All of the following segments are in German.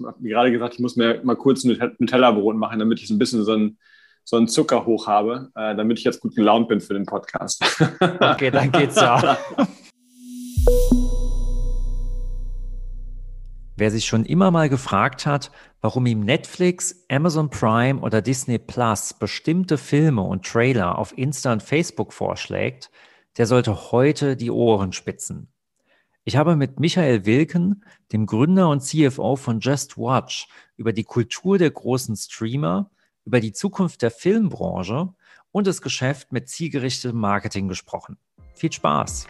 Ich habe gerade gesagt, ich muss mir mal kurz ein Nutella-Brot machen, damit ich so ein bisschen so ein so einen Zucker hoch habe, äh, damit ich jetzt gut gelaunt bin für den Podcast. Okay, dann geht's ja. Wer sich schon immer mal gefragt hat, warum ihm Netflix, Amazon Prime oder Disney Plus bestimmte Filme und Trailer auf Insta und Facebook vorschlägt, der sollte heute die Ohren spitzen. Ich habe mit Michael Wilken, dem Gründer und CFO von Just Watch, über die Kultur der großen Streamer über die Zukunft der Filmbranche und das Geschäft mit zielgerichtetem Marketing gesprochen. Viel Spaß!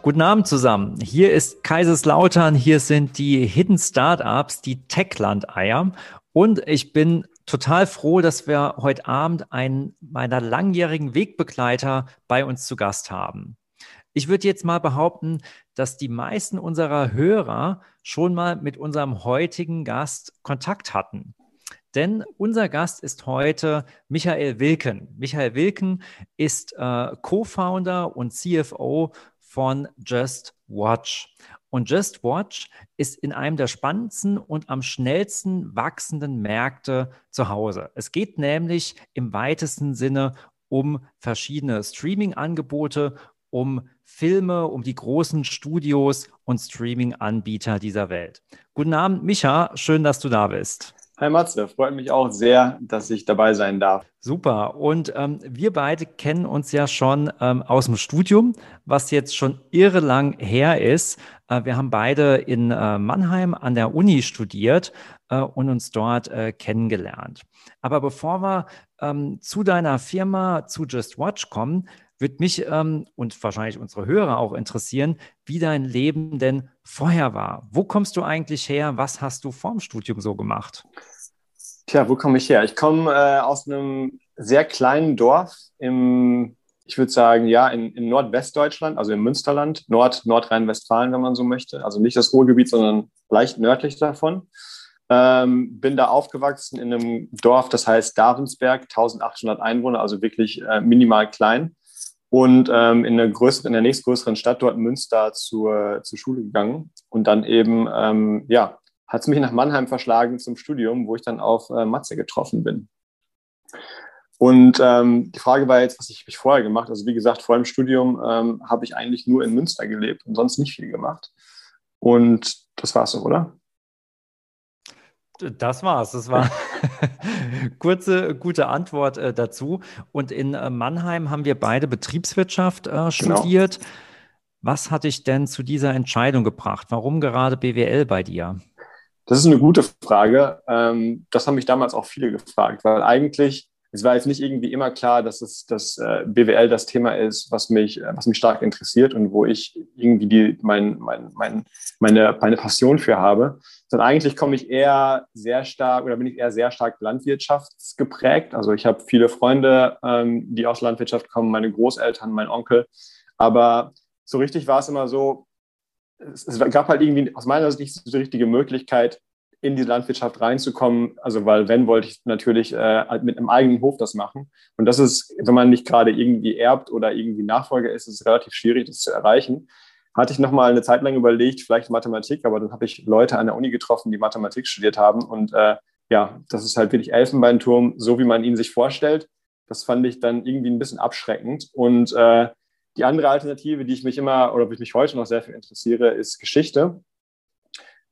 Guten Abend zusammen. Hier ist Kaiserslautern. Hier sind die Hidden Startups, die Techland-Eier. Und ich bin total froh, dass wir heute Abend einen meiner langjährigen Wegbegleiter bei uns zu Gast haben. Ich würde jetzt mal behaupten, dass die meisten unserer Hörer schon mal mit unserem heutigen Gast Kontakt hatten. Denn unser Gast ist heute Michael Wilken. Michael Wilken ist äh, Co-Founder und CFO von Just Watch. Und Just Watch ist in einem der spannendsten und am schnellsten wachsenden Märkte zu Hause. Es geht nämlich im weitesten Sinne um verschiedene Streaming-Angebote, um Filme, um die großen Studios und Streaming-Anbieter dieser Welt. Guten Abend, Micha. Schön, dass du da bist. Hi Matze, freut mich auch sehr, dass ich dabei sein darf. Super. Und ähm, wir beide kennen uns ja schon ähm, aus dem Studium, was jetzt schon irre lang her ist. Äh, wir haben beide in äh, Mannheim an der Uni studiert äh, und uns dort äh, kennengelernt. Aber bevor wir ähm, zu deiner Firma, zu Just Watch kommen, würde mich ähm, und wahrscheinlich unsere Hörer auch interessieren, wie dein Leben denn vorher war. Wo kommst du eigentlich her? Was hast du vorm Studium so gemacht? Tja, wo komme ich her? Ich komme äh, aus einem sehr kleinen Dorf im, ich würde sagen, ja, in, in Nordwestdeutschland, also im Münsterland, Nord, Nordrhein-Westfalen, wenn man so möchte. Also nicht das Ruhrgebiet, sondern leicht nördlich davon. Ähm, bin da aufgewachsen in einem Dorf, das heißt Davensberg, 1800 Einwohner, also wirklich äh, minimal klein und ähm, in, der größeren, in der nächstgrößeren Stadt dort Münster zur, zur Schule gegangen. Und dann eben, ähm, ja, hat es mich nach Mannheim verschlagen zum Studium, wo ich dann auf äh, Matze getroffen bin. Und ähm, die Frage war jetzt, was ich, ich vorher gemacht Also wie gesagt, vor dem Studium ähm, habe ich eigentlich nur in Münster gelebt und sonst nicht viel gemacht. Und das war es so, oder? Das war's. Das war kurze, gute Antwort äh, dazu. Und in äh, Mannheim haben wir beide Betriebswirtschaft äh, genau. studiert. Genau. Was hat dich denn zu dieser Entscheidung gebracht? Warum gerade BWL bei dir? Das ist eine gute Frage. Ähm, das haben mich damals auch viele gefragt, weil eigentlich es war jetzt nicht irgendwie immer klar, dass es das äh, BWL das Thema ist, was mich, äh, was mich stark interessiert und wo ich irgendwie die, mein, mein, mein, meine, meine Passion für habe. Sondern eigentlich komme ich eher sehr stark oder bin ich eher sehr stark landwirtschaftsgeprägt. Also ich habe viele Freunde, ähm, die aus Landwirtschaft kommen, meine Großeltern, mein Onkel. Aber so richtig war es immer so, es, es gab halt irgendwie aus meiner Sicht nicht so die richtige Möglichkeit, in die Landwirtschaft reinzukommen. Also, weil wenn, wollte ich natürlich äh, halt mit einem eigenen Hof das machen. Und das ist, wenn man nicht gerade irgendwie erbt oder irgendwie Nachfolger ist, ist es relativ schwierig, das zu erreichen. Hatte ich nochmal eine Zeit lang überlegt, vielleicht Mathematik, aber dann habe ich Leute an der Uni getroffen, die Mathematik studiert haben. Und äh, ja, das ist halt wirklich Elfenbeinturm, so wie man ihn sich vorstellt. Das fand ich dann irgendwie ein bisschen abschreckend. Und äh, die andere Alternative, die ich mich immer oder wo ich mich heute noch sehr viel interessiere, ist Geschichte.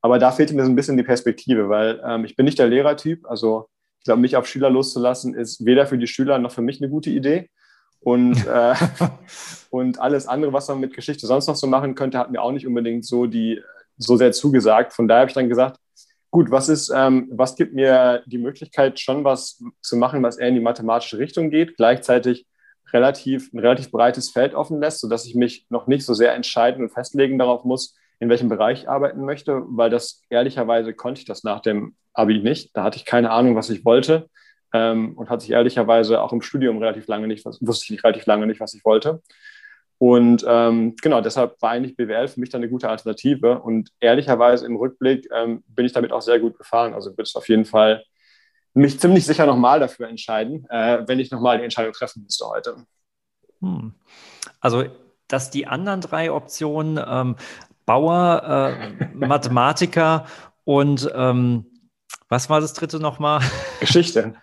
Aber da fehlt mir so ein bisschen die Perspektive, weil ähm, ich bin nicht der Lehrertyp. Also ich glaube, mich auf Schüler loszulassen, ist weder für die Schüler noch für mich eine gute Idee. Und, äh, und alles andere, was man mit Geschichte sonst noch so machen könnte, hat mir auch nicht unbedingt so, die, so sehr zugesagt. Von daher habe ich dann gesagt, gut, was ist, ähm, was gibt mir die Möglichkeit, schon was zu machen, was eher in die mathematische Richtung geht, gleichzeitig relativ, ein relativ breites Feld offen lässt, sodass ich mich noch nicht so sehr entscheiden und festlegen darauf muss, in welchem Bereich ich arbeiten möchte, weil das ehrlicherweise konnte ich das nach dem Abi nicht. Da hatte ich keine Ahnung, was ich wollte ähm, und hatte ich ehrlicherweise auch im Studium relativ lange nicht, wusste ich relativ lange nicht, was ich wollte. Und ähm, genau, deshalb war eigentlich BWL für mich dann eine gute Alternative. Und ehrlicherweise im Rückblick ähm, bin ich damit auch sehr gut gefahren. Also würde ich auf jeden Fall mich ziemlich sicher nochmal dafür entscheiden, äh, wenn ich nochmal die Entscheidung treffen müsste heute. Hm. Also, dass die anderen drei Optionen, ähm, Bauer, äh, Mathematiker und ähm, was war das dritte nochmal? Geschichte.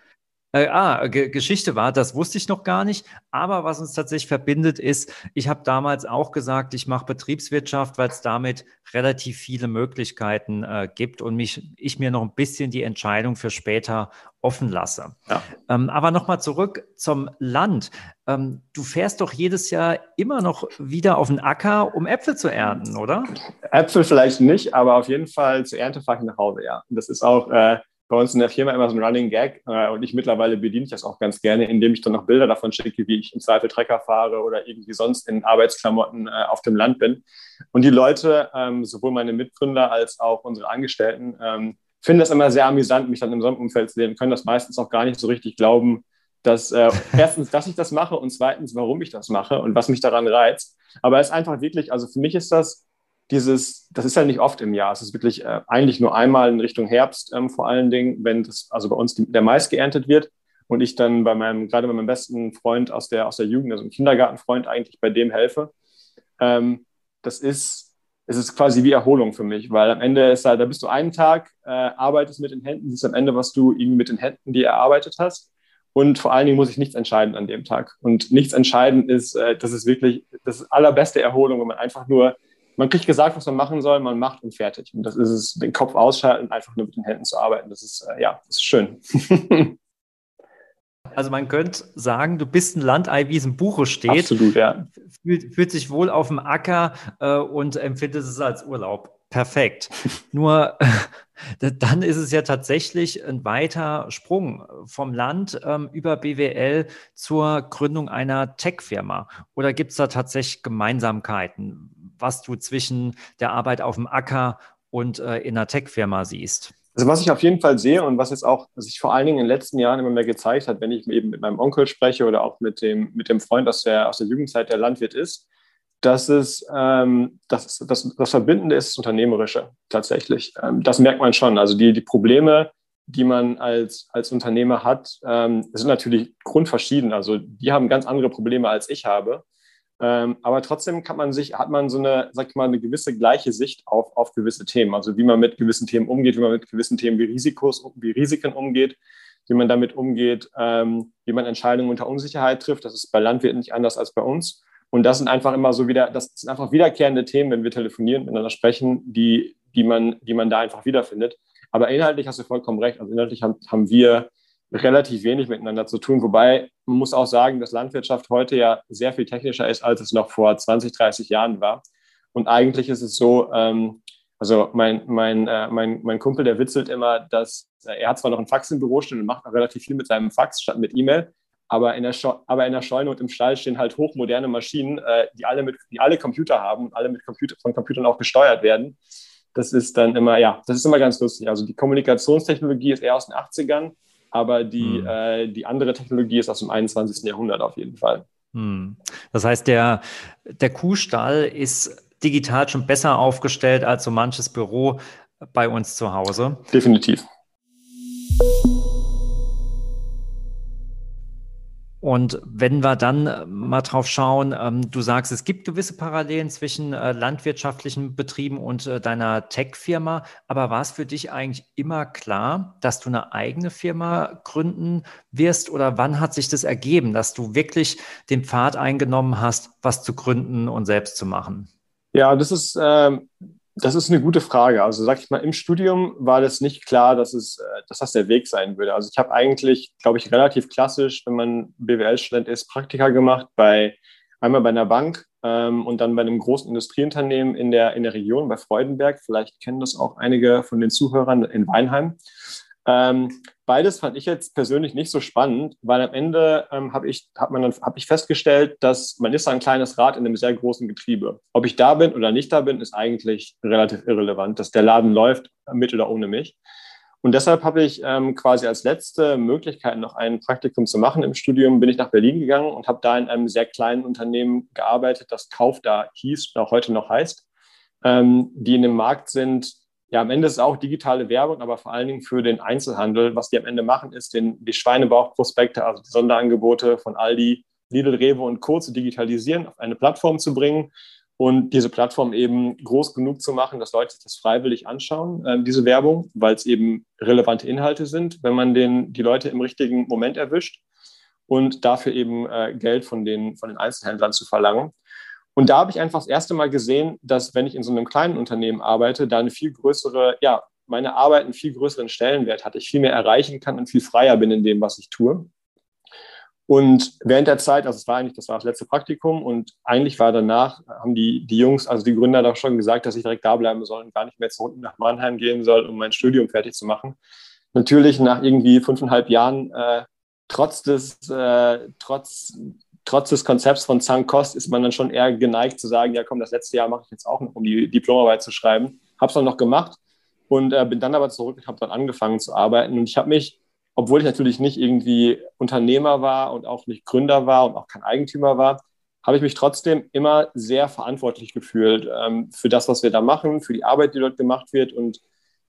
Äh, ah, G Geschichte war, das wusste ich noch gar nicht. Aber was uns tatsächlich verbindet, ist, ich habe damals auch gesagt, ich mache Betriebswirtschaft, weil es damit relativ viele Möglichkeiten äh, gibt und mich, ich mir noch ein bisschen die Entscheidung für später offen lasse. Ja. Ähm, aber nochmal zurück zum Land. Ähm, du fährst doch jedes Jahr immer noch wieder auf den Acker, um Äpfel zu ernten, oder? Äpfel vielleicht nicht, aber auf jeden Fall zur Ernte fahre ich nach Hause, ja. Und das ist auch äh, bei uns in der Firma immer so ein Running Gag äh, und ich mittlerweile bediene ich das auch ganz gerne, indem ich dann noch Bilder davon schicke, wie ich im Zweifel Trecker fahre oder irgendwie sonst in Arbeitsklamotten äh, auf dem Land bin. Und die Leute, ähm, sowohl meine Mitgründer als auch unsere Angestellten, ähm, finden das immer sehr amüsant, mich dann im Sonnenumfeld zu sehen, können das meistens auch gar nicht so richtig glauben, dass äh, erstens, dass ich das mache und zweitens, warum ich das mache und was mich daran reizt. Aber es ist einfach wirklich, also für mich ist das dieses, das ist ja nicht oft im Jahr, es ist wirklich äh, eigentlich nur einmal in Richtung Herbst ähm, vor allen Dingen, wenn das, also bei uns die, der Mais geerntet wird und ich dann bei meinem, gerade bei meinem besten Freund aus der, aus der Jugend, also einem Kindergartenfreund eigentlich bei dem helfe. Ähm, das ist, es ist quasi wie Erholung für mich, weil am Ende ist halt, da bist du einen Tag, äh, arbeitest mit den Händen, siehst am Ende, was du irgendwie mit den Händen dir erarbeitet hast. Und vor allen Dingen muss ich nichts entscheiden an dem Tag. Und nichts entscheiden ist, äh, das ist wirklich das allerbeste Erholung, wenn man einfach nur man kriegt gesagt, was man machen soll, man macht und fertig. Und das ist es, den Kopf ausschalten, einfach nur mit den Händen zu arbeiten. Das ist, äh, ja, das ist schön. Also man könnte sagen, du bist ein Landei, wie es im Buche steht. Absolut, ja. Fühlt, fühlt sich wohl auf dem Acker äh, und empfindet es als Urlaub. Perfekt. Nur dann ist es ja tatsächlich ein weiter Sprung vom Land ähm, über BWL zur Gründung einer Tech-Firma. Oder gibt es da tatsächlich Gemeinsamkeiten? Was du zwischen der Arbeit auf dem Acker und äh, in einer Tech-Firma siehst? Also was ich auf jeden Fall sehe und was jetzt auch sich vor allen Dingen in den letzten Jahren immer mehr gezeigt hat, wenn ich eben mit meinem Onkel spreche oder auch mit dem, mit dem Freund aus der, aus der Jugendzeit, der Landwirt ist, dass es ähm, das, das, das Verbindende ist das Unternehmerische tatsächlich. Ähm, das merkt man schon. Also die, die Probleme, die man als, als Unternehmer hat, ähm, sind natürlich grundverschieden. Also die haben ganz andere Probleme, als ich habe. Ähm, aber trotzdem kann man sich, hat man so eine, sag ich mal, eine gewisse gleiche Sicht auf, auf gewisse Themen. Also wie man mit gewissen Themen umgeht, wie man mit gewissen Themen wie Risikos, wie Risiken umgeht, wie man damit umgeht, ähm, wie man Entscheidungen unter Unsicherheit trifft. Das ist bei Landwirten nicht anders als bei uns. Und das sind einfach immer so wieder, das sind einfach wiederkehrende Themen, wenn wir telefonieren, miteinander sprechen, die, die man, die man da einfach wiederfindet. Aber inhaltlich hast du vollkommen recht. Also inhaltlich haben, haben wir relativ wenig miteinander zu tun. Wobei man muss auch sagen, dass Landwirtschaft heute ja sehr viel technischer ist, als es noch vor 20, 30 Jahren war. Und eigentlich ist es so, ähm, also mein, mein, äh, mein, mein Kumpel, der witzelt immer, dass äh, er hat zwar noch ein Fax im Büro stehen und macht auch relativ viel mit seinem Fax statt mit E-Mail, aber in, der aber in der Scheune und im Stall stehen halt hochmoderne Maschinen, äh, die, alle mit, die alle Computer haben und alle mit Computer, von Computern auch gesteuert werden. Das ist dann immer, ja, das ist immer ganz lustig. Also die Kommunikationstechnologie ist eher aus den 80ern aber die, hm. äh, die andere Technologie ist aus dem 21. Jahrhundert auf jeden Fall. Hm. Das heißt, der, der Kuhstall ist digital schon besser aufgestellt als so manches Büro bei uns zu Hause. Definitiv. Und wenn wir dann äh, mal drauf schauen, ähm, du sagst, es gibt gewisse Parallelen zwischen äh, landwirtschaftlichen Betrieben und äh, deiner Tech-Firma, aber war es für dich eigentlich immer klar, dass du eine eigene Firma gründen wirst oder wann hat sich das ergeben, dass du wirklich den Pfad eingenommen hast, was zu gründen und selbst zu machen? Ja, das ist, ähm, das ist eine gute Frage. Also sag ich mal, im Studium war das nicht klar, dass, es, äh, dass das der Weg sein würde. Also ich habe eigentlich, glaube ich, relativ klassisch, wenn man BWL-Student ist, Praktika gemacht bei einmal bei einer Bank ähm, und dann bei einem großen Industrieunternehmen in der, in der Region bei Freudenberg. Vielleicht kennen das auch einige von den Zuhörern in Weinheim. Ähm, beides fand ich jetzt persönlich nicht so spannend, weil am Ende ähm, habe ich, hab hab ich festgestellt, dass man ist ein kleines Rad in einem sehr großen Getriebe. Ob ich da bin oder nicht da bin, ist eigentlich relativ irrelevant, dass der Laden läuft, mit oder ohne mich. Und deshalb habe ich ähm, quasi als letzte Möglichkeit, noch ein Praktikum zu machen im Studium, bin ich nach Berlin gegangen und habe da in einem sehr kleinen Unternehmen gearbeitet, das Kauf da hieß auch heute noch heißt, ähm, die in dem Markt sind, ja, am Ende ist es auch digitale Werbung, aber vor allen Dingen für den Einzelhandel. Was die am Ende machen, ist den, die Schweinebauchprospekte, also die Sonderangebote von Aldi Lidl, Rewe und Co. zu digitalisieren, auf eine Plattform zu bringen und diese Plattform eben groß genug zu machen, dass Leute das freiwillig anschauen, äh, diese Werbung, weil es eben relevante Inhalte sind, wenn man den, die Leute im richtigen Moment erwischt und dafür eben äh, Geld von den, von den Einzelhändlern zu verlangen. Und da habe ich einfach das erste Mal gesehen, dass wenn ich in so einem kleinen Unternehmen arbeite, da eine viel größere, ja, meine Arbeit einen viel größeren Stellenwert hat, ich viel mehr erreichen kann und viel freier bin in dem, was ich tue. Und während der Zeit, also es war eigentlich, das war das letzte Praktikum und eigentlich war danach, haben die, die Jungs, also die Gründer doch schon gesagt, dass ich direkt da bleiben soll und gar nicht mehr zurück nach Mannheim gehen soll, um mein Studium fertig zu machen. Natürlich nach irgendwie fünfeinhalb Jahren, äh, trotz des, äh, trotz, trotz des Konzepts von Kost ist man dann schon eher geneigt zu sagen, ja komm, das letzte Jahr mache ich jetzt auch noch, um die Diplomarbeit zu schreiben. Habe es dann noch gemacht und äh, bin dann aber zurück und habe dann angefangen zu arbeiten. Und ich habe mich, obwohl ich natürlich nicht irgendwie Unternehmer war und auch nicht Gründer war und auch kein Eigentümer war, habe ich mich trotzdem immer sehr verantwortlich gefühlt ähm, für das, was wir da machen, für die Arbeit, die dort gemacht wird. Und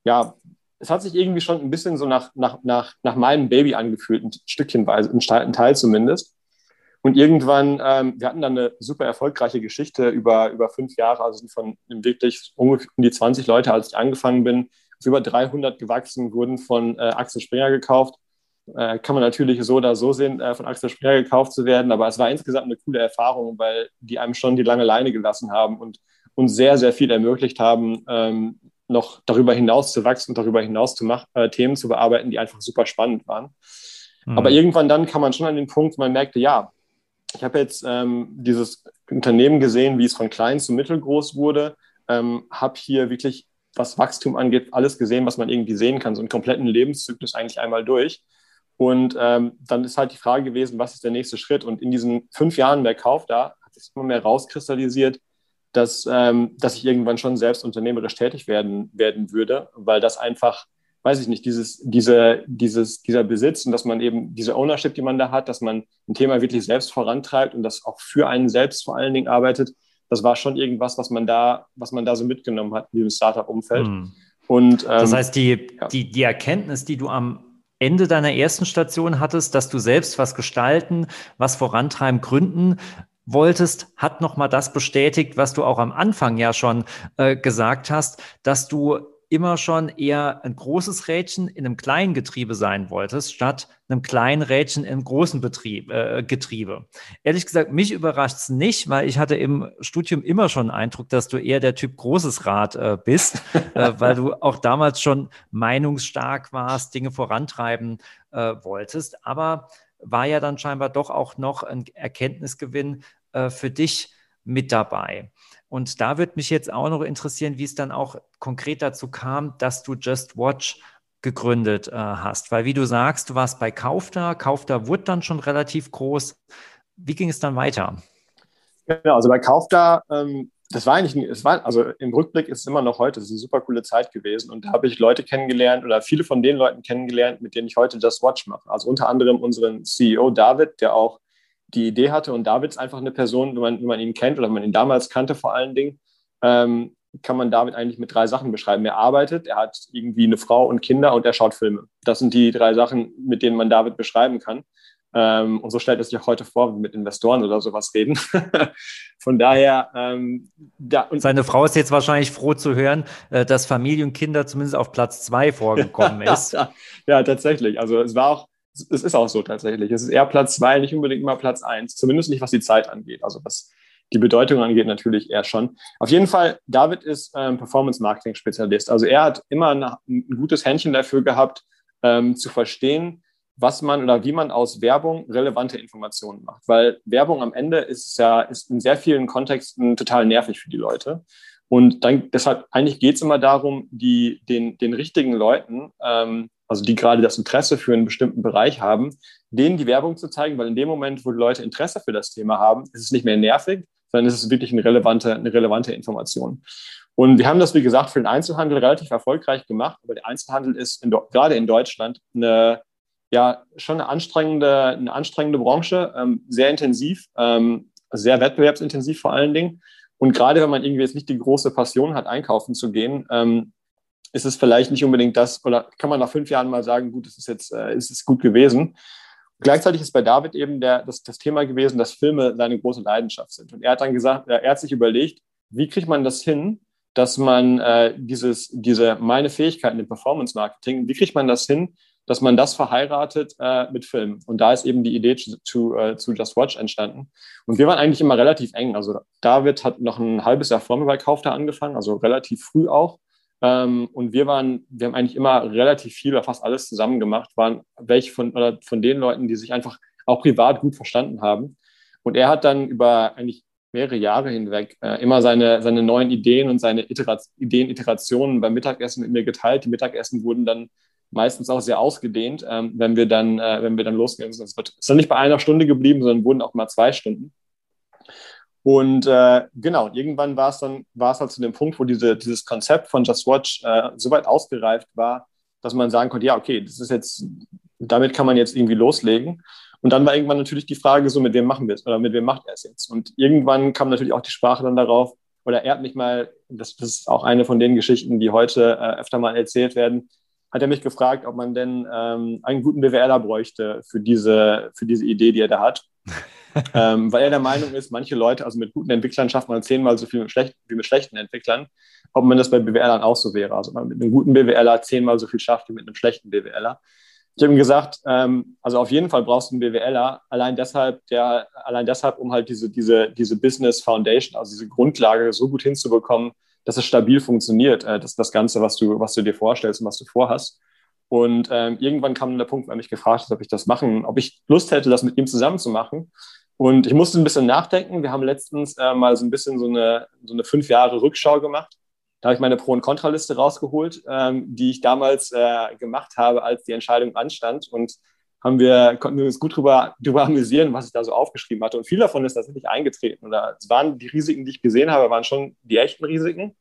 ja, es hat sich irgendwie schon ein bisschen so nach, nach, nach, nach meinem Baby angefühlt, ein Stückchenweise, ein Teil zumindest. Und irgendwann, ähm, wir hatten dann eine super erfolgreiche Geschichte über, über fünf Jahre, also von wirklich ungefähr um die 20 Leute, als ich angefangen bin, auf über 300 gewachsen, wurden von äh, Axel Springer gekauft. Äh, kann man natürlich so oder so sehen, äh, von Axel Springer gekauft zu werden, aber es war insgesamt eine coole Erfahrung, weil die einem schon die lange Leine gelassen haben und uns sehr, sehr viel ermöglicht haben, ähm, noch darüber hinaus zu wachsen und darüber hinaus zu machen, äh, Themen zu bearbeiten, die einfach super spannend waren. Mhm. Aber irgendwann dann kam man schon an den Punkt, man merkte, ja, ich habe jetzt ähm, dieses Unternehmen gesehen, wie es von klein zu mittelgroß wurde, ähm, habe hier wirklich, was Wachstum angeht, alles gesehen, was man irgendwie sehen kann, so einen kompletten Lebenszyklus eigentlich einmal durch. Und ähm, dann ist halt die Frage gewesen, was ist der nächste Schritt? Und in diesen fünf Jahren der Kauf da hat sich immer mehr rauskristallisiert, dass, ähm, dass ich irgendwann schon selbst unternehmerisch tätig werden, werden würde, weil das einfach weiß ich nicht, dieses, diese, dieses, dieser Besitz und dass man eben diese Ownership, die man da hat, dass man ein Thema wirklich selbst vorantreibt und das auch für einen selbst vor allen Dingen arbeitet, das war schon irgendwas, was man da, was man da so mitgenommen hat in diesem Startup-Umfeld. Hm. Und, ähm, das heißt, die, ja. die, die Erkenntnis, die du am Ende deiner ersten Station hattest, dass du selbst was gestalten, was vorantreiben, gründen wolltest, hat nochmal das bestätigt, was du auch am Anfang ja schon äh, gesagt hast, dass du immer schon eher ein großes Rädchen in einem kleinen Getriebe sein wolltest, statt einem kleinen Rädchen im großen Betrieb, äh, Getriebe. Ehrlich gesagt, mich überrascht es nicht, weil ich hatte im Studium immer schon den Eindruck, dass du eher der Typ großes Rad äh, bist, äh, weil du auch damals schon meinungsstark warst, Dinge vorantreiben äh, wolltest. Aber war ja dann scheinbar doch auch noch ein Erkenntnisgewinn äh, für dich mit dabei. Und da würde mich jetzt auch noch interessieren, wie es dann auch konkret dazu kam, dass du Just Watch gegründet äh, hast. Weil wie du sagst, du warst bei Kaufda, Kaufda wurde dann schon relativ groß. Wie ging es dann weiter? Genau, also bei Kaufda, ähm, das war eigentlich, es war, also im Rückblick ist es immer noch heute, es ist eine super coole Zeit gewesen und da habe ich Leute kennengelernt oder viele von den Leuten kennengelernt, mit denen ich heute Just Watch mache. Also unter anderem unseren CEO David, der auch die Idee hatte. Und David ist einfach eine Person, wenn man, wenn man ihn kennt oder wenn man ihn damals kannte vor allen Dingen, ähm, kann man David eigentlich mit drei Sachen beschreiben. Er arbeitet, er hat irgendwie eine Frau und Kinder und er schaut Filme. Das sind die drei Sachen, mit denen man David beschreiben kann. Ähm, und so stellt er sich auch heute vor, mit Investoren oder sowas reden. Von daher. Ähm, da, und Seine Frau ist jetzt wahrscheinlich froh zu hören, äh, dass Familie und Kinder zumindest auf Platz zwei vorgekommen ist. ja, tatsächlich. Also es war auch es ist auch so tatsächlich. Es ist eher Platz zwei, nicht unbedingt mal Platz eins. Zumindest nicht, was die Zeit angeht. Also was die Bedeutung angeht, natürlich eher schon. Auf jeden Fall, David ist ähm, Performance-Marketing-Spezialist. Also er hat immer ein, ein, gutes Händchen dafür gehabt, ähm, zu verstehen, was man oder wie man aus Werbung relevante Informationen macht. Weil Werbung am Ende ist ja ist in sehr vielen Kontexten total nervig für die Leute. Und dann deshalb eigentlich geht es immer darum, die, den, den richtigen Leuten ähm, also die gerade das Interesse für einen bestimmten Bereich haben, denen die Werbung zu zeigen, weil in dem Moment, wo die Leute Interesse für das Thema haben, ist es nicht mehr nervig, sondern ist es wirklich eine relevante, eine relevante Information. Und wir haben das, wie gesagt, für den Einzelhandel relativ erfolgreich gemacht, aber der Einzelhandel ist in, gerade in Deutschland eine, ja, schon eine anstrengende, eine anstrengende Branche, ähm, sehr intensiv, ähm, sehr wettbewerbsintensiv vor allen Dingen. Und gerade wenn man irgendwie jetzt nicht die große Passion hat, einkaufen zu gehen, ähm, ist es vielleicht nicht unbedingt das, oder kann man nach fünf Jahren mal sagen, gut, es ist jetzt, äh, ist es gut gewesen. Gleichzeitig ist bei David eben der, das, das Thema gewesen, dass Filme seine große Leidenschaft sind. Und er hat dann gesagt, er hat sich überlegt, wie kriegt man das hin, dass man äh, dieses, diese meine Fähigkeiten im Performance Marketing, wie kriegt man das hin, dass man das verheiratet äh, mit Film? Und da ist eben die Idee zu, zu, äh, zu Just Watch entstanden. Und wir waren eigentlich immer relativ eng. Also David hat noch ein halbes Jahr vor mir bei Kaufter angefangen, also relativ früh auch. Ähm, und wir waren, wir haben eigentlich immer relativ viel oder fast alles zusammen gemacht, waren welche von, oder von den Leuten, die sich einfach auch privat gut verstanden haben. Und er hat dann über eigentlich mehrere Jahre hinweg äh, immer seine, seine neuen Ideen und seine Iterat Ideen, Iterationen beim Mittagessen mit mir geteilt. Die Mittagessen wurden dann meistens auch sehr ausgedehnt, ähm, wenn wir dann, äh, wenn wir dann sind. Es ist dann nicht bei einer Stunde geblieben, sondern wurden auch mal zwei Stunden. Und äh, genau, irgendwann war es dann, war es halt zu dem Punkt, wo diese, dieses Konzept von Just Watch äh, so weit ausgereift war, dass man sagen konnte, ja, okay, das ist jetzt, damit kann man jetzt irgendwie loslegen. Und dann war irgendwann natürlich die Frage so, mit wem machen wir es oder mit wem macht er es jetzt? Und irgendwann kam natürlich auch die Sprache dann darauf, oder er hat mich mal, das, das ist auch eine von den Geschichten, die heute äh, öfter mal erzählt werden, hat er mich gefragt, ob man denn ähm, einen guten BWLer bräuchte für diese, für diese Idee, die er da hat. ähm, weil er der Meinung ist, manche Leute, also mit guten Entwicklern schafft man zehnmal so viel mit schlecht, wie mit schlechten Entwicklern, ob man das bei BWLern auch so wäre. Also man mit einem guten BWLer zehnmal so viel schafft wie mit einem schlechten BWLer. Ich habe ihm gesagt, ähm, also auf jeden Fall brauchst du einen BWLer, allein deshalb, der, allein deshalb, um halt diese, diese, diese Business Foundation, also diese Grundlage so gut hinzubekommen, dass es stabil funktioniert, äh, das, das Ganze, was du, was du dir vorstellst und was du vorhast. Und ähm, irgendwann kam dann der Punkt, wo er mich gefragt hat, ob ich das machen, ob ich Lust hätte, das mit ihm zusammen zu machen. Und ich musste ein bisschen nachdenken. Wir haben letztens äh, mal so ein bisschen so eine, so eine fünf Jahre Rückschau gemacht. Da habe ich meine Pro- und Kontraliste rausgeholt, ähm, die ich damals äh, gemacht habe, als die Entscheidung anstand. Und haben wir, konnten wir uns gut drüber, drüber amüsieren, was ich da so aufgeschrieben hatte. Und viel davon ist tatsächlich eingetreten. Oder es waren die Risiken, die ich gesehen habe, waren schon die echten Risiken.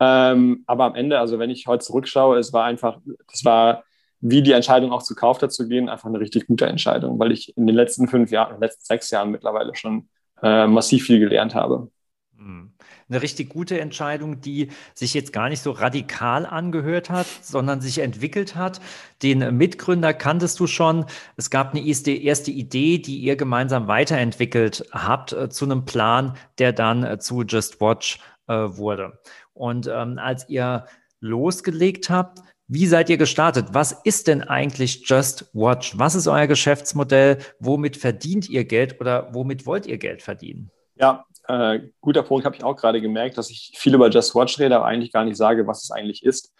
Ähm, aber am Ende, also wenn ich heute zurückschaue, es war einfach, es war wie die Entscheidung auch zu Kaufter zu gehen, einfach eine richtig gute Entscheidung, weil ich in den letzten fünf Jahren, in den letzten sechs Jahren mittlerweile schon äh, massiv viel gelernt habe. Hm. Eine richtig gute Entscheidung, die sich jetzt gar nicht so radikal angehört hat, sondern sich entwickelt hat. Den Mitgründer kanntest du schon. Es gab eine erste Idee, die ihr gemeinsam weiterentwickelt habt äh, zu einem Plan, der dann äh, zu Just Watch äh, wurde. Und ähm, als ihr losgelegt habt, wie seid ihr gestartet? Was ist denn eigentlich Just Watch? Was ist euer Geschäftsmodell? Womit verdient ihr Geld oder womit wollt ihr Geld verdienen? Ja, äh, guter Punkt, habe ich auch gerade gemerkt, dass ich viel über Just Watch rede, aber eigentlich gar nicht sage, was es eigentlich ist.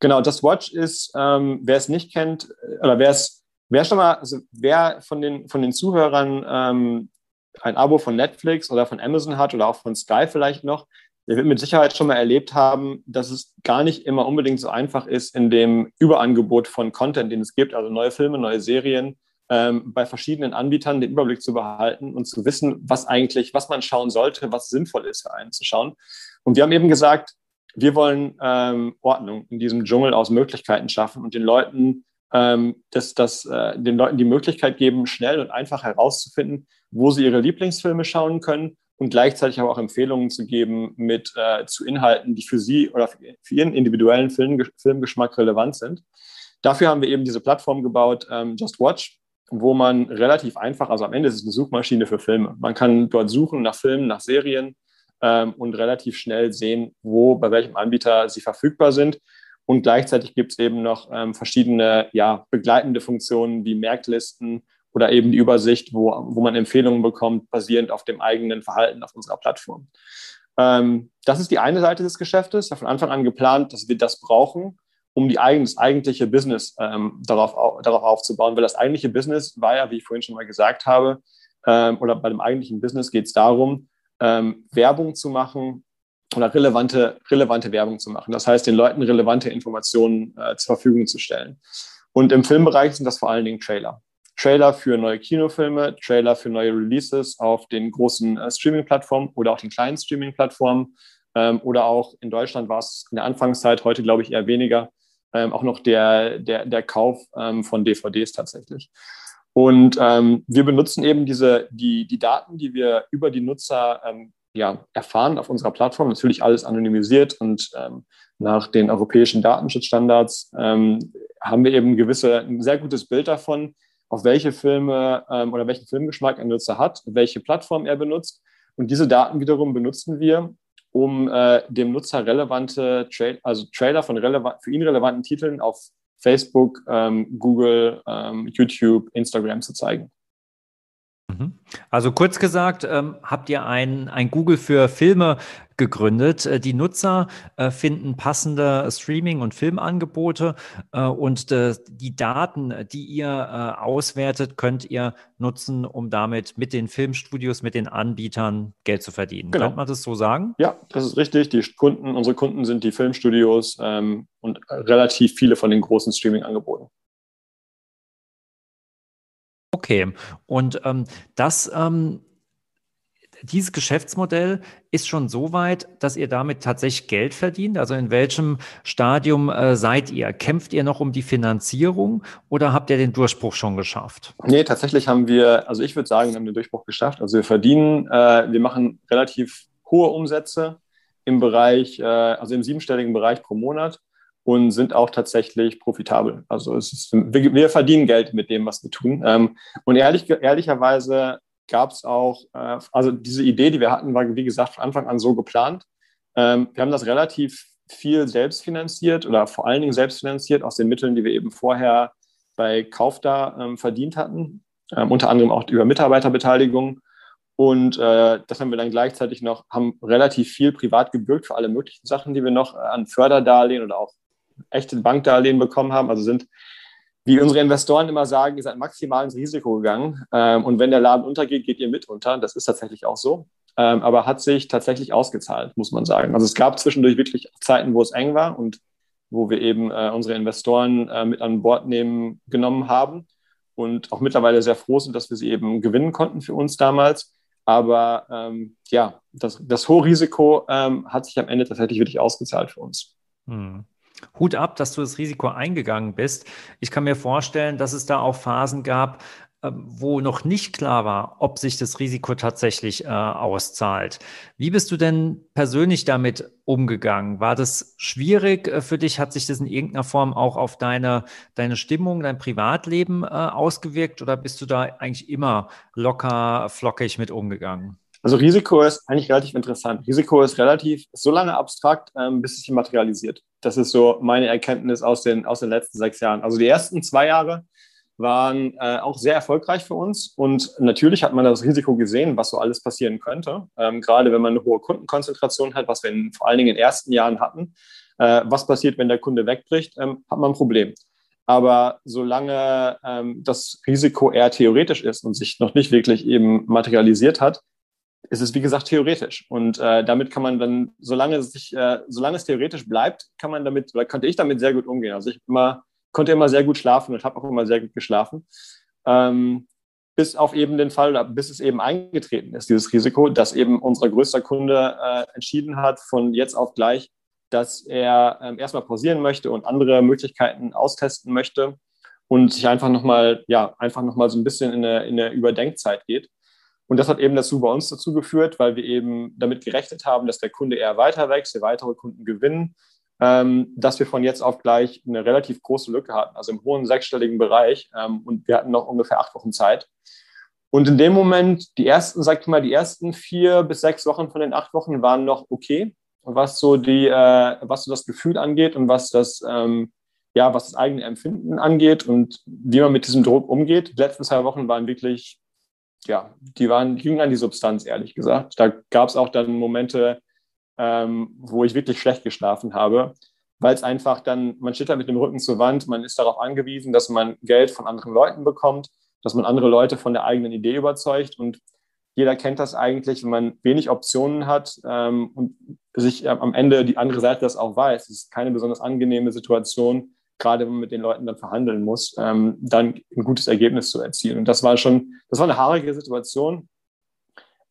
Genau, Just Watch ist, ähm, wer es nicht kennt, äh, oder wer es, wer schon mal, also wer von den, von den Zuhörern ähm, ein Abo von Netflix oder von Amazon hat oder auch von Sky vielleicht noch, der wird mit Sicherheit schon mal erlebt haben, dass es gar nicht immer unbedingt so einfach ist, in dem Überangebot von Content, den es gibt, also neue Filme, neue Serien, ähm, bei verschiedenen Anbietern den Überblick zu behalten und zu wissen, was eigentlich, was man schauen sollte, was sinnvoll ist für einen zu schauen. Und wir haben eben gesagt, wir wollen ähm, Ordnung in diesem Dschungel aus Möglichkeiten schaffen und den Leuten, ähm, das, das, äh, den Leuten die Möglichkeit geben, schnell und einfach herauszufinden, wo sie ihre Lieblingsfilme schauen können und gleichzeitig aber auch Empfehlungen zu geben mit äh, zu Inhalten, die für Sie oder für, Ihren individuellen Film, Filmgeschmack relevant sind. Dafür haben wir eben diese Plattform gebaut, ähm, Just Watch, wo man relativ einfach, also am Ende ist es eine Suchmaschine für Filme. Man kann dort suchen nach Filmen, nach Serien ähm, und relativ schnell sehen, wo, bei welchem Anbieter sie verfügbar sind. Und gleichzeitig gibt es eben noch ähm, verschiedene ja, begleitende Funktionen wie Merklisten oder eben die Übersicht, wo, wo man Empfehlungen bekommt, basierend auf dem eigenen Verhalten auf unserer Plattform. Ähm, das ist die eine Seite des Geschäftes. Ja, von Anfang an geplant, dass wir das brauchen, um die eigen, das eigentliche Business ähm, darauf, darauf aufzubauen. Weil das eigentliche Business war ja, wie ich vorhin schon mal gesagt habe, ähm, oder bei dem eigentlichen Business geht es darum, ähm, Werbung zu machen oder relevante, relevante Werbung zu machen. Das heißt, den Leuten relevante Informationen äh, zur Verfügung zu stellen. Und im Filmbereich sind das vor allen Dingen Trailer. Trailer für neue Kinofilme, Trailer für neue Releases auf den großen äh, Streaming-Plattformen oder auch den kleinen Streaming-Plattformen. Ähm, oder auch in Deutschland war es in der Anfangszeit, heute glaube ich eher weniger, ähm, auch noch der, der, der Kauf ähm, von DVDs tatsächlich. Und ähm, wir benutzen eben diese, die, die Daten, die wir über die Nutzer ähm, ja, erfahren auf unserer Plattform, natürlich alles anonymisiert und ähm, nach den europäischen Datenschutzstandards haben wir eben gewisse, ein sehr gutes Bild davon, auf welche Filme ähm, oder welchen Filmgeschmack ein Nutzer hat, welche Plattform er benutzt. Und diese Daten wiederum benutzen wir, um äh, dem Nutzer relevante Tra also Trailer von für ihn relevanten Titeln auf Facebook, ähm, Google, ähm, YouTube, Instagram zu zeigen. Mhm. Also kurz gesagt, ähm, habt ihr ein, ein Google für Filme gegründet. Äh, die Nutzer äh, finden passende Streaming- und Filmangebote äh, und die Daten, die ihr auswertet, könnt ihr nutzen, um damit mit den Filmstudios, mit den Anbietern Geld zu verdienen. Genau. Könnte man das so sagen? Ja, das ist richtig. Die Kunden, unsere Kunden sind die Filmstudios ähm, und relativ viele von den großen Streaming-Angeboten. Okay, und ähm, das, ähm, dieses Geschäftsmodell ist schon so weit, dass ihr damit tatsächlich Geld verdient? Also in welchem Stadium äh, seid ihr? Kämpft ihr noch um die Finanzierung oder habt ihr den Durchbruch schon geschafft? Nee, tatsächlich haben wir, also ich würde sagen, wir haben den Durchbruch geschafft. Also wir verdienen, äh, wir machen relativ hohe Umsätze im Bereich, äh, also im siebenstelligen Bereich pro Monat und sind auch tatsächlich profitabel. Also ist, wir, wir verdienen Geld mit dem, was wir tun. Ähm, und ehrlich, ehrlicherweise gab es auch, äh, also diese Idee, die wir hatten, war wie gesagt von Anfang an so geplant. Ähm, wir haben das relativ viel selbst finanziert oder vor allen Dingen selbst finanziert aus den Mitteln, die wir eben vorher bei Kaufda ähm, verdient hatten, ähm, unter anderem auch über Mitarbeiterbeteiligung. Und äh, das haben wir dann gleichzeitig noch, haben relativ viel privat gebürgt für alle möglichen Sachen, die wir noch äh, an Förderdarlehen oder auch echte Bankdarlehen bekommen haben. Also sind, wie unsere Investoren immer sagen, ihr seid maximal ins Risiko gegangen. Ähm, und wenn der Laden untergeht, geht ihr mit unter. Das ist tatsächlich auch so. Ähm, aber hat sich tatsächlich ausgezahlt, muss man sagen. Also es gab zwischendurch wirklich Zeiten, wo es eng war und wo wir eben äh, unsere Investoren äh, mit an Bord nehmen, genommen haben und auch mittlerweile sehr froh sind, dass wir sie eben gewinnen konnten für uns damals. Aber ähm, ja, das, das hohe Risiko ähm, hat sich am Ende tatsächlich wirklich ausgezahlt für uns. Hm. Hut ab, dass du das Risiko eingegangen bist. Ich kann mir vorstellen, dass es da auch Phasen gab, ähm, wo noch nicht klar war, ob sich das Risiko tatsächlich äh, auszahlt. Wie bist du denn persönlich damit umgegangen? War das schwierig äh, für dich? Hat sich das in irgendeiner Form auch auf deine, deine Stimmung, dein Privatleben äh, ausgewirkt oder bist du da eigentlich immer locker, flockig mit umgegangen? Also Risiko ist eigentlich relativ interessant. Risiko ist relativ so lange abstrakt, ähm, bis es sich materialisiert. Das ist so meine Erkenntnis aus den, aus den letzten sechs Jahren. Also die ersten zwei Jahre waren äh, auch sehr erfolgreich für uns. Und natürlich hat man das Risiko gesehen, was so alles passieren könnte. Ähm, gerade wenn man eine hohe Kundenkonzentration hat, was wir in, vor allen Dingen in den ersten Jahren hatten. Äh, was passiert, wenn der Kunde wegbricht, ähm, hat man ein Problem. Aber solange ähm, das Risiko eher theoretisch ist und sich noch nicht wirklich eben materialisiert hat, ist es, wie gesagt, theoretisch. Und äh, damit kann man dann, solange es, sich, äh, solange es theoretisch bleibt, kann man damit, oder konnte ich damit sehr gut umgehen. Also ich immer, konnte immer sehr gut schlafen und habe auch immer sehr gut geschlafen. Ähm, bis auf eben den Fall, bis es eben eingetreten ist, dieses Risiko, dass eben unser größter Kunde äh, entschieden hat, von jetzt auf gleich, dass er ähm, erstmal pausieren möchte und andere Möglichkeiten austesten möchte und sich einfach nochmal, ja, einfach nochmal so ein bisschen in eine, in eine Überdenkzeit geht. Und das hat eben dazu bei uns dazu geführt, weil wir eben damit gerechnet haben, dass der Kunde eher weiter wächst, wir weitere Kunden gewinnen, ähm, dass wir von jetzt auf gleich eine relativ große Lücke hatten, also im hohen sechsstelligen Bereich. Ähm, und wir hatten noch ungefähr acht Wochen Zeit. Und in dem Moment, die ersten, sag ich mal, die ersten vier bis sechs Wochen von den acht Wochen waren noch okay, was so die, äh, was so das Gefühl angeht und was das, ähm, ja, was das eigene Empfinden angeht und wie man mit diesem Druck umgeht. Die letzten zwei Wochen waren wirklich ja, die waren, gingen an die Substanz, ehrlich gesagt. Da gab es auch dann Momente, ähm, wo ich wirklich schlecht geschlafen habe, weil es einfach dann, man steht da mit dem Rücken zur Wand, man ist darauf angewiesen, dass man Geld von anderen Leuten bekommt, dass man andere Leute von der eigenen Idee überzeugt und jeder kennt das eigentlich, wenn man wenig Optionen hat ähm, und sich am Ende die andere Seite das auch weiß. Es ist keine besonders angenehme Situation, gerade wenn man mit den Leuten dann verhandeln muss, ähm, dann ein gutes Ergebnis zu erzielen. Und das war schon, das war eine haarige Situation.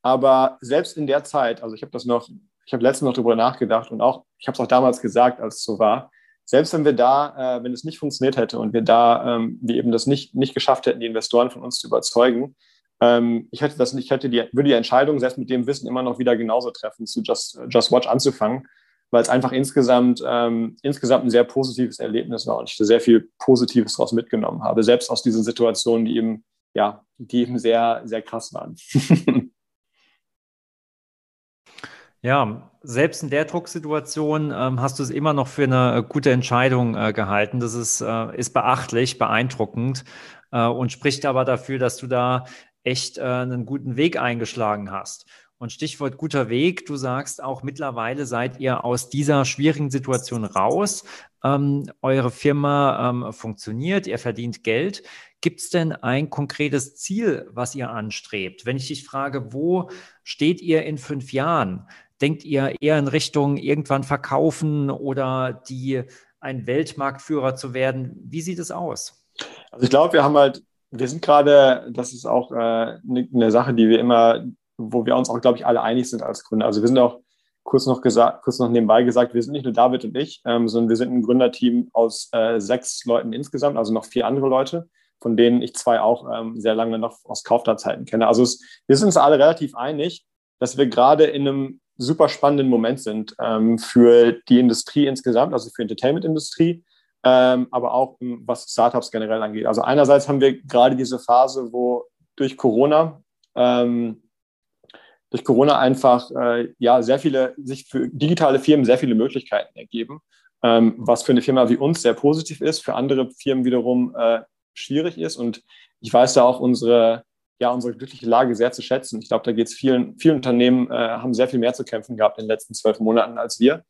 Aber selbst in der Zeit, also ich habe das noch, ich habe letztens noch darüber nachgedacht und auch, ich habe es auch damals gesagt, als es so war, selbst wenn wir da, äh, wenn es nicht funktioniert hätte und wir da, ähm, wir eben das nicht, nicht geschafft hätten, die Investoren von uns zu überzeugen, ähm, ich hätte das nicht, ich hätte die, würde die Entscheidung selbst mit dem Wissen immer noch wieder genauso treffen, zu Just, Just Watch anzufangen, weil es einfach insgesamt, ähm, insgesamt ein sehr positives Erlebnis war und ich da sehr viel Positives daraus mitgenommen habe, selbst aus diesen Situationen, die eben, ja, die eben sehr, sehr krass waren. Ja, selbst in der Drucksituation ähm, hast du es immer noch für eine gute Entscheidung äh, gehalten. Das ist, äh, ist beachtlich, beeindruckend äh, und spricht aber dafür, dass du da echt äh, einen guten Weg eingeschlagen hast. Und Stichwort guter Weg, du sagst auch mittlerweile seid ihr aus dieser schwierigen Situation raus. Ähm, eure Firma ähm, funktioniert, ihr verdient Geld. Gibt es denn ein konkretes Ziel, was ihr anstrebt? Wenn ich dich frage, wo steht ihr in fünf Jahren? Denkt ihr eher in Richtung irgendwann verkaufen oder die ein Weltmarktführer zu werden? Wie sieht es aus? Also ich glaube, wir haben halt, wir sind gerade, das ist auch äh, eine, eine Sache, die wir immer, wo wir uns auch, glaube ich, alle einig sind als Gründer. Also wir sind auch kurz noch gesagt, kurz noch nebenbei gesagt, wir sind nicht nur David und ich, ähm, sondern wir sind ein Gründerteam aus äh, sechs Leuten insgesamt, also noch vier andere Leute, von denen ich zwei auch ähm, sehr lange noch aus Kaufda-Zeiten kenne. Also es, wir sind uns alle relativ einig, dass wir gerade in einem super spannenden Moment sind ähm, für die Industrie insgesamt, also für die Entertainment-Industrie, ähm, aber auch was Startups generell angeht. Also einerseits haben wir gerade diese Phase, wo durch Corona ähm, durch Corona einfach äh, ja sehr viele sich für digitale Firmen sehr viele Möglichkeiten ergeben, ähm, was für eine Firma wie uns sehr positiv ist, für andere Firmen wiederum äh, schwierig ist. Und ich weiß da auch unsere ja, unsere glückliche Lage sehr zu schätzen. Ich glaube, da geht es vielen, vielen Unternehmen, äh, haben sehr viel mehr zu kämpfen gehabt in den letzten zwölf Monaten als wir.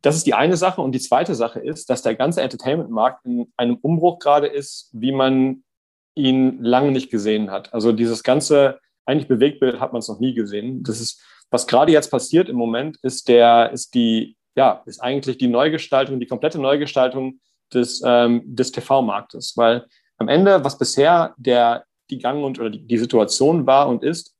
Das ist die eine Sache. Und die zweite Sache ist, dass der ganze Entertainment-Markt in einem Umbruch gerade ist, wie man ihn lange nicht gesehen hat. Also dieses ganze, eigentlich Bewegtbild hat man es noch nie gesehen. Das ist, was gerade jetzt passiert im Moment, ist der, ist die, ja, ist eigentlich die Neugestaltung, die komplette Neugestaltung des, ähm, des TV-Marktes. Weil am Ende, was bisher der die Gang und oder die, Situation war und ist,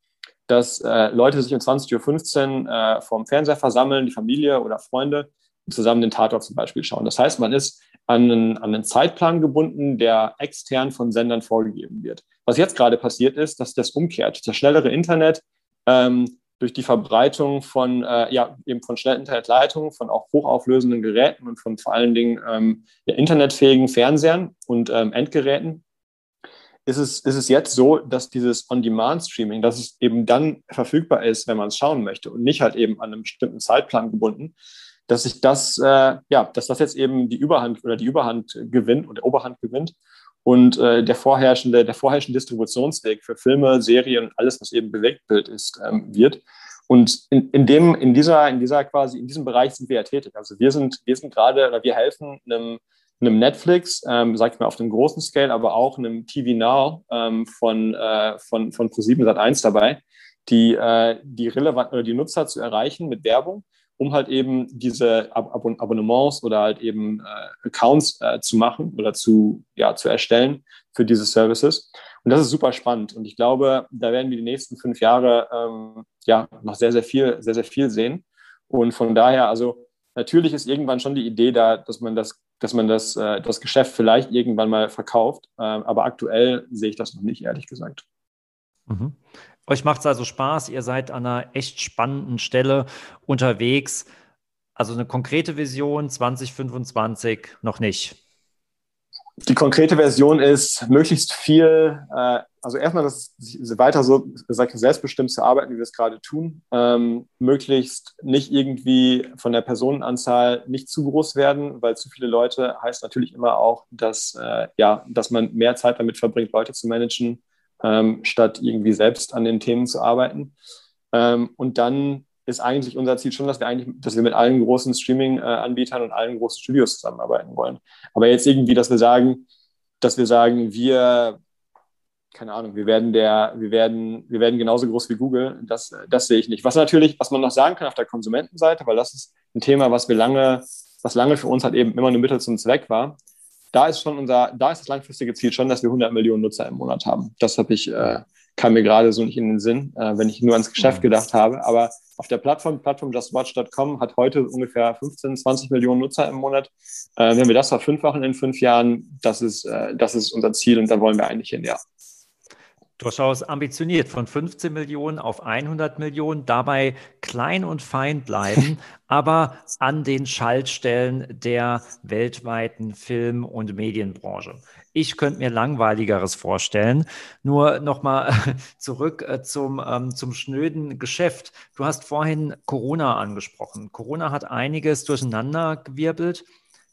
dass äh, Leute sich um 20.15 Uhr äh, vorm Fernseher versammeln, die Familie oder Freunde, zusammen den Tatort zum Beispiel schauen. Das heißt, man ist an einen, an einen Zeitplan gebunden, der extern von Sendern vorgegeben wird. Was jetzt gerade passiert ist, dass das umkehrt. Das schnellere Internet ähm, durch die Verbreitung von, äh, ja, eben von schnellen Internetleitungen, von auch hochauflösenden Geräten und von vor allen Dingen ähm, ja, internetfähigen Fernsehern und ähm, Endgeräten ist es, ist es jetzt so, dass dieses On-Demand-Streaming, dass es eben dann verfügbar ist, wenn man es schauen möchte und nicht halt eben an einem bestimmten Zeitplan gebunden, dass sich das, äh, ja, dass das jetzt eben die Überhand oder die Überhand gewinnt oder Oberhand gewinnt und äh, der vorherrschende, der vorherrschende Distributionsweg für Filme, Serien und alles, was eben Bewegtbild ist, ähm, wird. Und in, in dem, in dieser, in dieser quasi, in diesem Bereich sind wir ja tätig. Also wir sind, wir sind gerade, oder wir helfen einem einem Netflix, ähm, sag ich mal auf dem großen Scale, aber auch einem TV Now ähm, von, äh, von, von Pro7 Sat1 dabei, die, äh, die relevant oder die Nutzer zu erreichen mit Werbung, um halt eben diese Ab Abon Abonnements oder halt eben äh, Accounts äh, zu machen oder zu, ja, zu erstellen für diese Services. Und das ist super spannend. Und ich glaube, da werden wir die nächsten fünf Jahre ähm, ja noch sehr, sehr viel, sehr, sehr viel sehen. Und von daher, also natürlich ist irgendwann schon die Idee da, dass man das dass man das, äh, das Geschäft vielleicht irgendwann mal verkauft. Äh, aber aktuell sehe ich das noch nicht, ehrlich gesagt. Mhm. Euch macht es also Spaß, ihr seid an einer echt spannenden Stelle unterwegs. Also eine konkrete Vision 2025 noch nicht. Die konkrete Version ist, möglichst viel, äh, also erstmal das weiter so gesagt, selbstbestimmt zu arbeiten, wie wir es gerade tun. Ähm, möglichst nicht irgendwie von der Personenanzahl nicht zu groß werden, weil zu viele Leute heißt natürlich immer auch, dass, äh, ja, dass man mehr Zeit damit verbringt, Leute zu managen, ähm, statt irgendwie selbst an den Themen zu arbeiten. Ähm, und dann ist eigentlich unser Ziel schon, dass wir eigentlich, dass wir mit allen großen Streaming-Anbietern und allen großen Studios zusammenarbeiten wollen. Aber jetzt irgendwie, dass wir sagen, dass wir sagen, wir, keine Ahnung, wir werden der, wir werden, wir werden genauso groß wie Google, das, das sehe ich nicht. Was natürlich, was man noch sagen kann auf der Konsumentenseite, weil das ist ein Thema, was wir lange, was lange für uns halt eben immer nur Mittel zum Zweck war. Da ist schon unser, da ist das langfristige Ziel schon, dass wir 100 Millionen Nutzer im Monat haben. Das habe ich, äh, kam mir gerade so nicht in den Sinn, äh, wenn ich nur ans Geschäft gedacht habe. Aber auf der Plattform, Plattform justwatch.com hat heute ungefähr 15, 20 Millionen Nutzer im Monat. Äh, wenn wir das verfünffachen in fünf Jahren, das ist, äh, das ist unser Ziel und da wollen wir eigentlich hin, ja. Durchaus ambitioniert, von 15 Millionen auf 100 Millionen, dabei klein und fein bleiben, aber an den Schaltstellen der weltweiten Film- und Medienbranche. Ich könnte mir langweiligeres vorstellen. Nur nochmal zurück äh, zum, ähm, zum schnöden Geschäft. Du hast vorhin Corona angesprochen. Corona hat einiges durcheinandergewirbelt.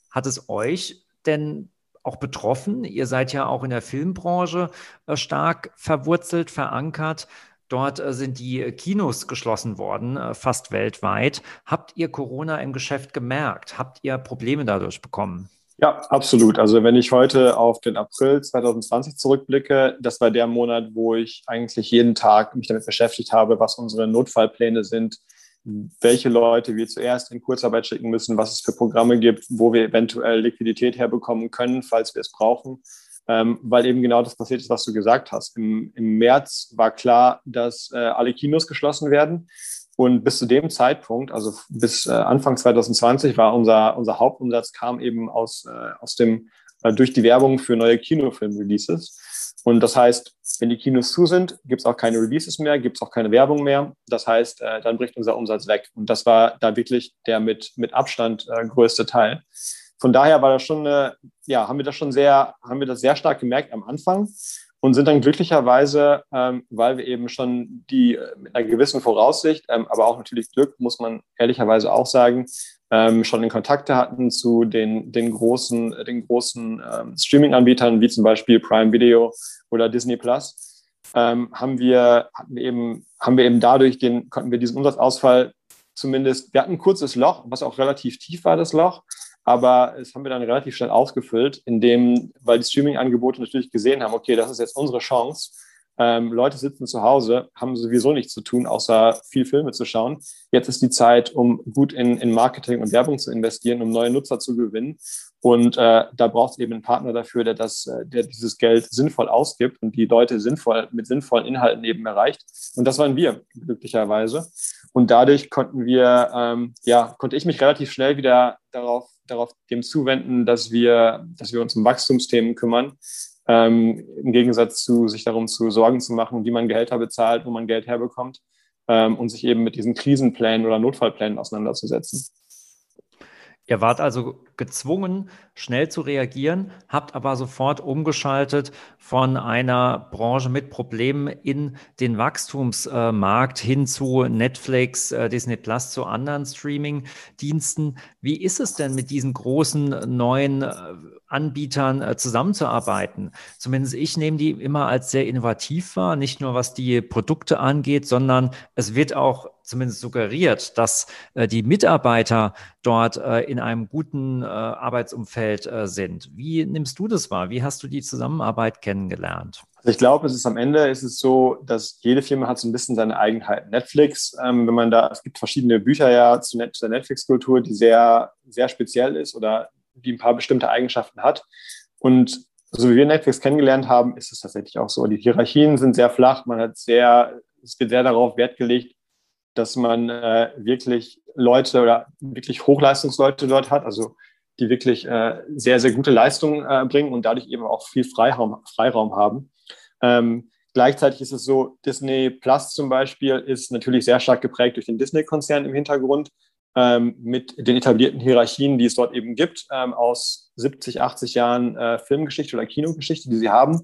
Hat es euch denn auch betroffen. Ihr seid ja auch in der Filmbranche äh, stark verwurzelt, verankert. Dort äh, sind die Kinos geschlossen worden, äh, fast weltweit. Habt ihr Corona im Geschäft gemerkt? Habt ihr Probleme dadurch bekommen? Ja, absolut. Also wenn ich heute auf den April 2020 zurückblicke, das war der Monat, wo ich eigentlich jeden Tag mich damit beschäftigt habe, was unsere Notfallpläne sind, welche Leute wir zuerst in Kurzarbeit schicken müssen, was es für Programme gibt, wo wir eventuell Liquidität herbekommen können, falls wir es brauchen. Ähm, weil eben genau das passiert ist, was du gesagt hast. Im, im März war klar, dass äh, alle Kinos geschlossen werden. Und bis zu dem Zeitpunkt, also bis äh, Anfang 2020, war unser, unser Hauptumsatz kam eben aus, äh, aus dem, äh, durch die Werbung für neue Kinofilm-Releases. Und das heißt, wenn die Kinos zu sind, gibt es auch keine Releases mehr, gibt es auch keine Werbung mehr. Das heißt, äh, dann bricht unser Umsatz weg. Und das war da wirklich der mit, mit Abstand äh, größte Teil. Von daher war das schon, äh, ja, haben wir das schon sehr, haben wir das sehr stark gemerkt am Anfang und sind dann glücklicherweise, ähm, weil wir eben schon die äh, mit einer gewissen Voraussicht, ähm, aber auch natürlich Glück, muss man ehrlicherweise auch sagen, ähm, schon in Kontakte hatten zu den, den großen, den großen ähm, Streaming-Anbietern, wie zum Beispiel Prime Video oder Disney Plus, ähm, haben wir, hatten eben, haben wir eben dadurch den, konnten wir diesen Umsatzausfall zumindest, wir hatten ein kurzes Loch, was auch relativ tief war, das Loch, aber es haben wir dann relativ schnell ausgefüllt, indem, weil die Streaming-Angebote natürlich gesehen haben, okay, das ist jetzt unsere Chance, ähm, Leute sitzen zu Hause, haben sowieso nichts zu tun, außer viel Filme zu schauen. Jetzt ist die Zeit, um gut in, in Marketing und Werbung zu investieren, um neue Nutzer zu gewinnen. Und äh, da braucht es eben einen Partner dafür, der, das, äh, der dieses Geld sinnvoll ausgibt und die Leute sinnvoll, mit sinnvollen Inhalten eben erreicht. Und das waren wir, glücklicherweise. Und dadurch konnten wir, ähm, ja, konnte ich mich relativ schnell wieder darauf, darauf dem zuwenden, dass wir, dass wir uns um Wachstumsthemen kümmern ähm, im Gegensatz zu sich darum zu Sorgen zu machen, wie man Gehälter bezahlt, wo man Geld herbekommt ähm, und sich eben mit diesen Krisenplänen oder Notfallplänen auseinanderzusetzen. Ihr wart also gezwungen, schnell zu reagieren, habt aber sofort umgeschaltet von einer Branche mit Problemen in den Wachstumsmarkt hin zu Netflix, äh, Disney Plus, zu anderen Streaming-Diensten. Wie ist es denn mit diesen großen neuen äh, Anbietern äh, zusammenzuarbeiten? Zumindest ich nehme die immer als sehr innovativ wahr, nicht nur was die Produkte angeht, sondern es wird auch zumindest suggeriert, dass äh, die Mitarbeiter dort äh, in einem guten äh, Arbeitsumfeld äh, sind. Wie nimmst du das wahr? Wie hast du die Zusammenarbeit kennengelernt? Also ich glaube, es ist am Ende ist es so, dass jede Firma hat so ein bisschen seine Eigenheiten. Netflix, ähm, wenn man da, es gibt verschiedene Bücher ja zu, der Netflix-Kultur, die sehr, sehr speziell ist oder die ein paar bestimmte Eigenschaften hat. Und so wie wir Netflix kennengelernt haben, ist es tatsächlich auch so. Die Hierarchien sind sehr flach, man hat sehr, es wird sehr darauf Wert gelegt, dass man äh, wirklich Leute oder wirklich Hochleistungsleute dort hat, also die wirklich äh, sehr, sehr gute Leistungen äh, bringen und dadurch eben auch viel Freiraum, Freiraum haben. Ähm, gleichzeitig ist es so, Disney Plus zum Beispiel ist natürlich sehr stark geprägt durch den Disney-Konzern im Hintergrund ähm, mit den etablierten Hierarchien, die es dort eben gibt, ähm, aus 70, 80 Jahren äh, Filmgeschichte oder Kinogeschichte, die sie haben.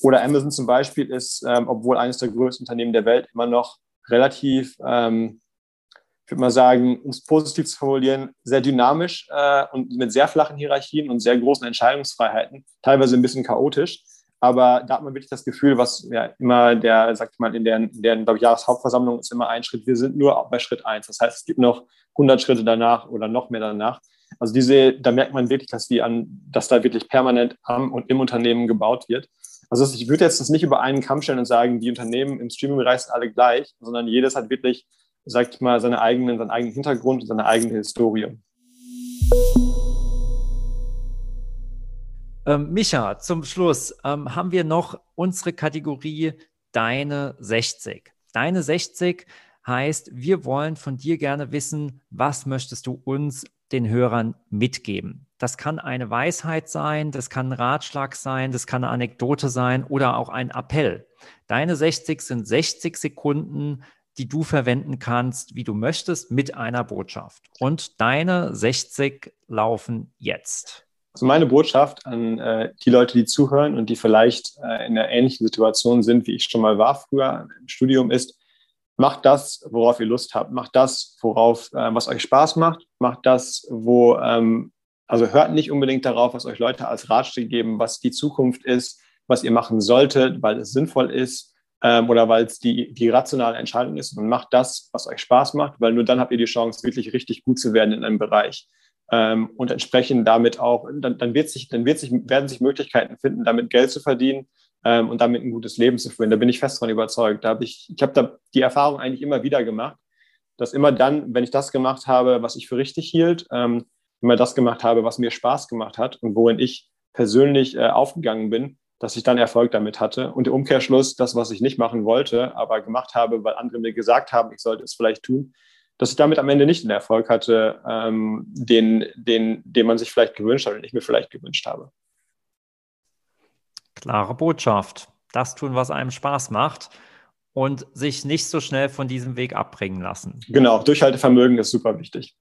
Oder Amazon zum Beispiel ist, ähm, obwohl eines der größten Unternehmen der Welt, immer noch relativ, ähm, ich würde mal sagen, um es positiv zu formulieren, sehr dynamisch äh, und mit sehr flachen Hierarchien und sehr großen Entscheidungsfreiheiten, teilweise ein bisschen chaotisch. Aber da hat man wirklich das Gefühl, was ja immer der, sagt man, in der, in der glaube ich, Jahreshauptversammlung ist immer ein Schritt. Wir sind nur bei Schritt eins. Das heißt, es gibt noch 100 Schritte danach oder noch mehr danach. Also diese, da merkt man wirklich, dass die an, dass da wirklich permanent am und im Unternehmen gebaut wird. Also ich würde jetzt das nicht über einen Kamm stellen und sagen, die Unternehmen im Streaming-Bereich sind alle gleich, sondern jedes hat wirklich, sag ich mal, seine eigenen, seinen eigenen Hintergrund und seine eigene Historie. Ähm, Micha, zum Schluss ähm, haben wir noch unsere Kategorie Deine 60. Deine 60 heißt, wir wollen von dir gerne wissen, was möchtest du uns, den Hörern, mitgeben. das kann eine Weisheit sein, das kann ein Ratschlag sein, das kann eine Anekdote sein oder auch ein Appell. Deine 60 sind 60 Sekunden, die du verwenden kannst, wie du möchtest, mit einer Botschaft. Und deine 60 laufen jetzt. Also meine Botschaft an äh, die Leute, die zuhören und die vielleicht äh, in einer ähnlichen Situation sind, wie ich schon mal war früher im Studium, ist, macht das, worauf ihr Lust habt. Macht das, worauf, äh, was euch Spaß macht. Macht das, wo, ähm, also hört nicht unbedingt darauf, was euch Leute als Ratschläge geben, was die Zukunft ist, was ihr machen solltet, weil es sinnvoll ist ähm, oder weil es die, die rationale Entscheidung ist. Und macht das, was euch Spaß macht, weil nur dann habt ihr die Chance, wirklich richtig gut zu werden in einem Bereich. Ähm, und entsprechend damit auch, dann, dann, wird sich, dann wird sich, werden sich Möglichkeiten finden, damit Geld zu verdienen ähm, und damit ein gutes Leben zu führen. Da bin ich fest davon überzeugt. Da habe ich, ich habe da die Erfahrung eigentlich immer wieder gemacht, dass immer dann, wenn ich das gemacht habe, was ich für richtig hielt, ähm, immer das gemacht habe, was mir Spaß gemacht hat und worin ich persönlich äh, aufgegangen bin, dass ich dann Erfolg damit hatte. Und der Umkehrschluss, das, was ich nicht machen wollte, aber gemacht habe, weil andere mir gesagt haben, ich sollte es vielleicht tun, dass ich damit am Ende nicht den Erfolg hatte, ähm, den, den, den man sich vielleicht gewünscht hat und ich mir vielleicht gewünscht habe. Klare Botschaft. Das tun, was einem Spaß macht und sich nicht so schnell von diesem Weg abbringen lassen. Genau, Durchhaltevermögen ist super wichtig.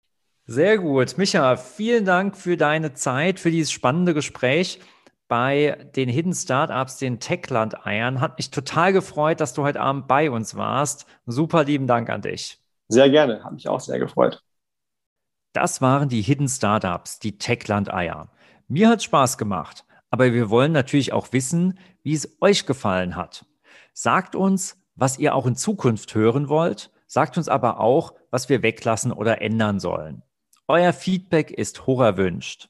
Sehr gut. Micha, vielen Dank für deine Zeit, für dieses spannende Gespräch bei den Hidden Startups, den Techland-Eiern. Hat mich total gefreut, dass du heute Abend bei uns warst. Super lieben Dank an dich. Sehr gerne, hat mich auch sehr gefreut. Das waren die Hidden Startups, die Techland-Eier. Mir hat Spaß gemacht, aber wir wollen natürlich auch wissen, wie es euch gefallen hat. Sagt uns, was ihr auch in Zukunft hören wollt. Sagt uns aber auch, was wir weglassen oder ändern sollen. Euer Feedback ist hoch erwünscht.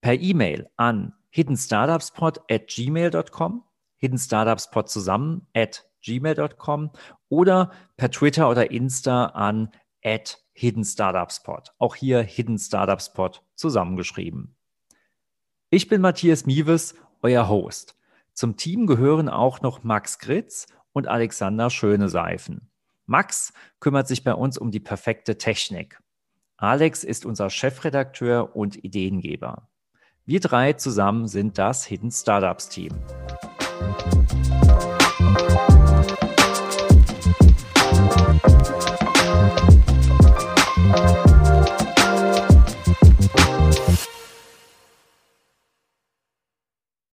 Per E-Mail an hiddenstartupspod at gmail.com, hiddenstartupspod zusammen at gmail.com oder per Twitter oder Insta an at Hidden Startup Spot. Auch hier Hidden Startup Spot zusammengeschrieben. Ich bin Matthias Mieves, euer Host. Zum Team gehören auch noch Max Gritz und Alexander Schöneseifen. Max kümmert sich bei uns um die perfekte Technik. Alex ist unser Chefredakteur und Ideengeber. Wir drei zusammen sind das Hidden Startups Team.